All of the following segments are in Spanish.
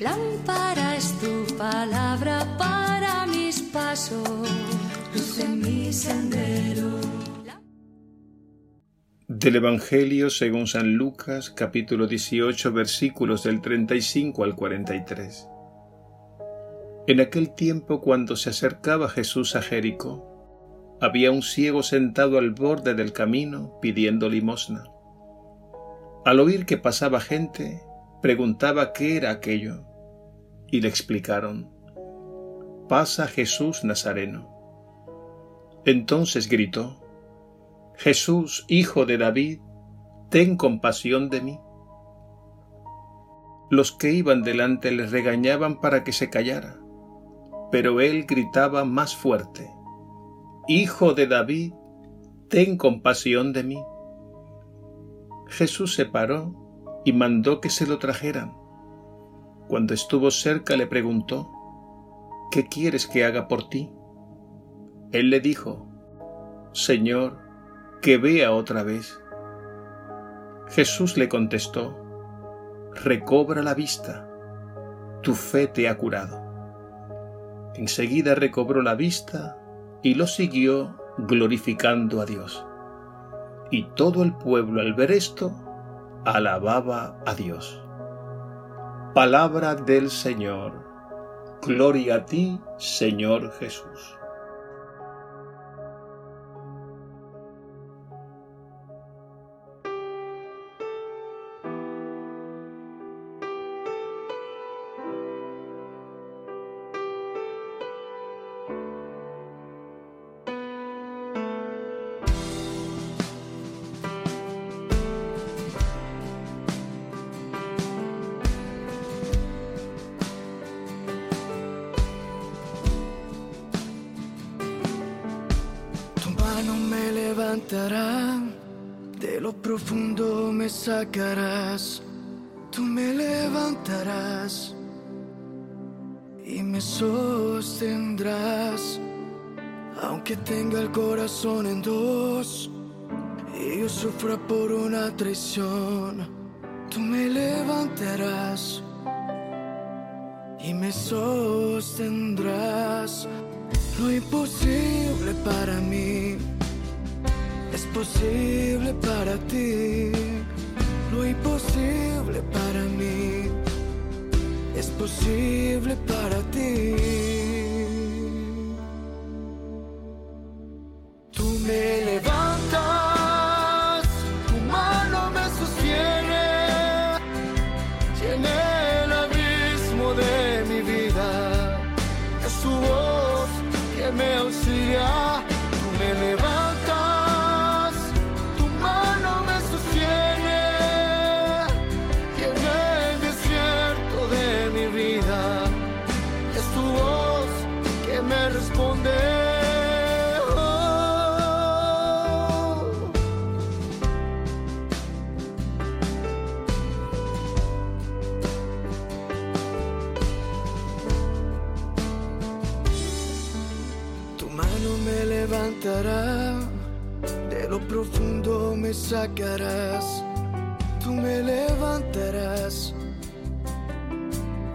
Lámpara es tu palabra para mis pasos, luz en mi sendero. Del Evangelio según San Lucas, capítulo 18, versículos del 35 al 43. En aquel tiempo, cuando se acercaba Jesús a Jericó, había un ciego sentado al borde del camino pidiendo limosna. Al oír que pasaba gente, preguntaba qué era aquello, y le explicaron, pasa Jesús Nazareno. Entonces gritó, Jesús, hijo de David, ten compasión de mí. Los que iban delante le regañaban para que se callara, pero él gritaba más fuerte, Hijo de David, ten compasión de mí. Jesús se paró y mandó que se lo trajeran. Cuando estuvo cerca le preguntó, ¿qué quieres que haga por ti? Él le dijo, Señor, que vea otra vez. Jesús le contestó, recobra la vista, tu fe te ha curado. Enseguida recobró la vista y lo siguió glorificando a Dios. Y todo el pueblo al ver esto alababa a Dios. Palabra del Señor. Gloria a ti, Señor Jesús. De lo profundo me sacarás, tú me levantarás y me sostendrás, aunque tenga el corazón en dos y yo sufra por una traición, tú me levantarás y me sostendrás. Lo imposible para mí posible para ti, lo imposible para mí. Es posible para ti. De lo profundo me sacarás, tú me levantarás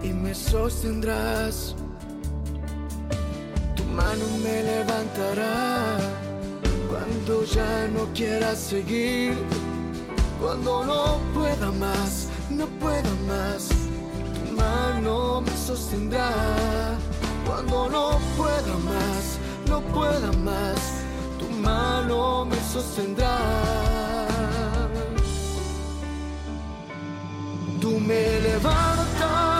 y me sostendrás. Tu mano me levantará cuando ya no quiera seguir, cuando no pueda más, no pueda más. Tu mano me sostendrá cuando no pueda más, no pueda más mano me sostendrá. Tú me levantas,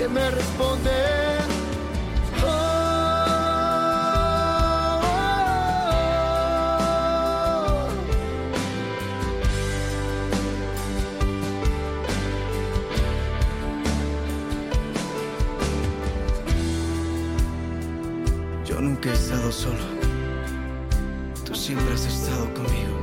que me responde. Yo nunca he estado solo. siempre has estado conmigo.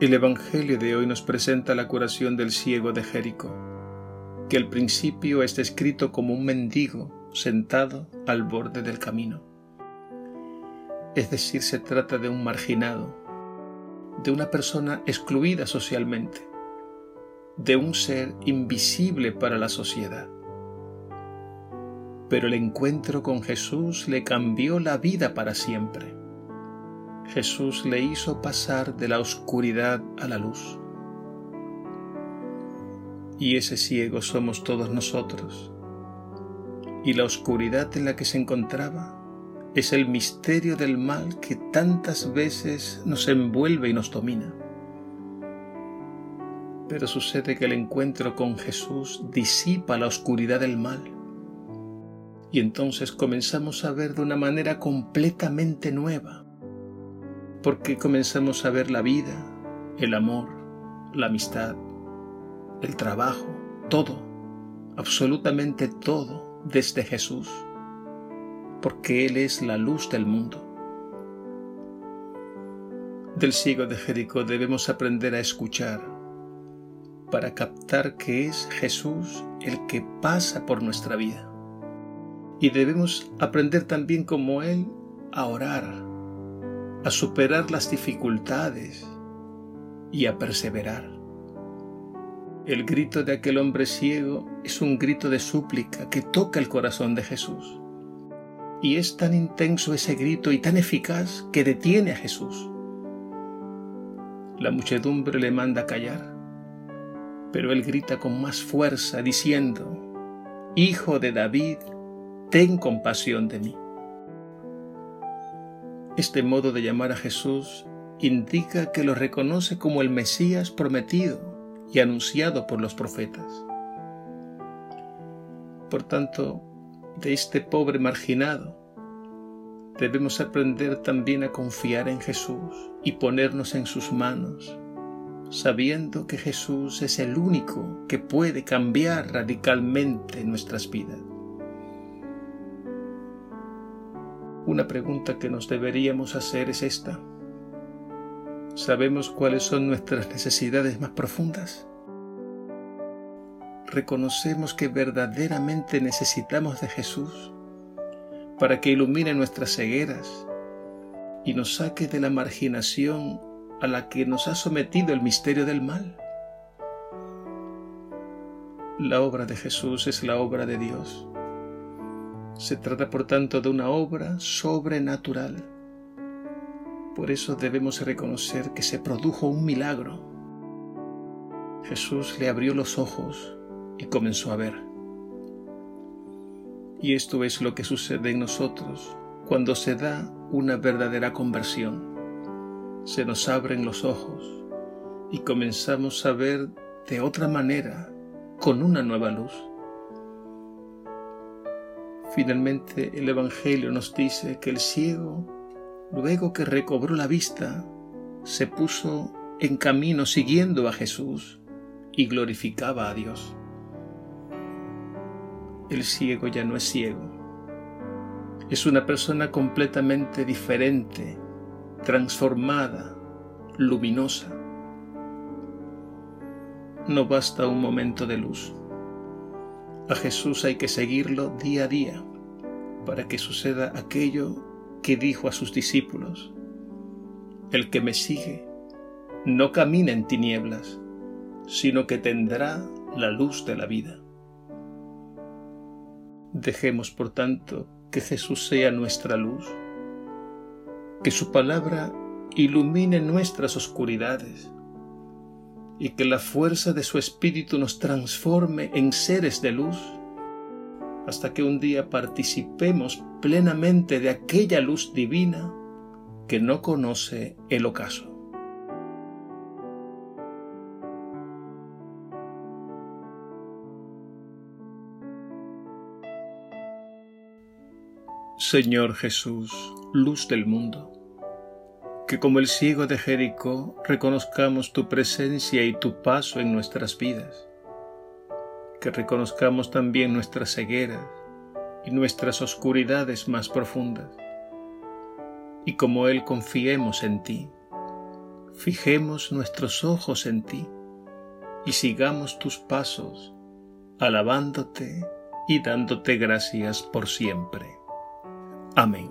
El Evangelio de hoy nos presenta la curación del ciego de Jericó, que al principio está escrito como un mendigo sentado al borde del camino. Es decir, se trata de un marginado, de una persona excluida socialmente, de un ser invisible para la sociedad. Pero el encuentro con Jesús le cambió la vida para siempre. Jesús le hizo pasar de la oscuridad a la luz. Y ese ciego somos todos nosotros. Y la oscuridad en la que se encontraba es el misterio del mal que tantas veces nos envuelve y nos domina. Pero sucede que el encuentro con Jesús disipa la oscuridad del mal. Y entonces comenzamos a ver de una manera completamente nueva porque comenzamos a ver la vida, el amor, la amistad, el trabajo, todo, absolutamente todo desde Jesús, porque Él es la luz del mundo. Del ciego de Jericó debemos aprender a escuchar para captar que es Jesús el que pasa por nuestra vida. Y debemos aprender también como Él a orar a superar las dificultades y a perseverar. El grito de aquel hombre ciego es un grito de súplica que toca el corazón de Jesús. Y es tan intenso ese grito y tan eficaz que detiene a Jesús. La muchedumbre le manda callar, pero él grita con más fuerza diciendo, Hijo de David, ten compasión de mí. Este modo de llamar a Jesús indica que lo reconoce como el Mesías prometido y anunciado por los profetas. Por tanto, de este pobre marginado, debemos aprender también a confiar en Jesús y ponernos en sus manos, sabiendo que Jesús es el único que puede cambiar radicalmente nuestras vidas. Una pregunta que nos deberíamos hacer es esta. ¿Sabemos cuáles son nuestras necesidades más profundas? ¿Reconocemos que verdaderamente necesitamos de Jesús para que ilumine nuestras cegueras y nos saque de la marginación a la que nos ha sometido el misterio del mal? La obra de Jesús es la obra de Dios se trata por tanto de una obra sobrenatural. Por eso debemos reconocer que se produjo un milagro. Jesús le abrió los ojos y comenzó a ver. Y esto es lo que sucede en nosotros cuando se da una verdadera conversión. Se nos abren los ojos y comenzamos a ver de otra manera, con una nueva luz. Finalmente el Evangelio nos dice que el ciego, luego que recobró la vista, se puso en camino siguiendo a Jesús y glorificaba a Dios. El ciego ya no es ciego. Es una persona completamente diferente, transformada, luminosa. No basta un momento de luz. A Jesús hay que seguirlo día a día para que suceda aquello que dijo a sus discípulos. El que me sigue no camina en tinieblas, sino que tendrá la luz de la vida. Dejemos, por tanto, que Jesús sea nuestra luz, que su palabra ilumine nuestras oscuridades y que la fuerza de su Espíritu nos transforme en seres de luz hasta que un día participemos plenamente de aquella luz divina que no conoce el ocaso. Señor Jesús, luz del mundo, que como el ciego de Jericó reconozcamos tu presencia y tu paso en nuestras vidas, que reconozcamos también nuestras cegueras y nuestras oscuridades más profundas, y como Él confiemos en ti, fijemos nuestros ojos en ti y sigamos tus pasos, alabándote y dándote gracias por siempre. Amém.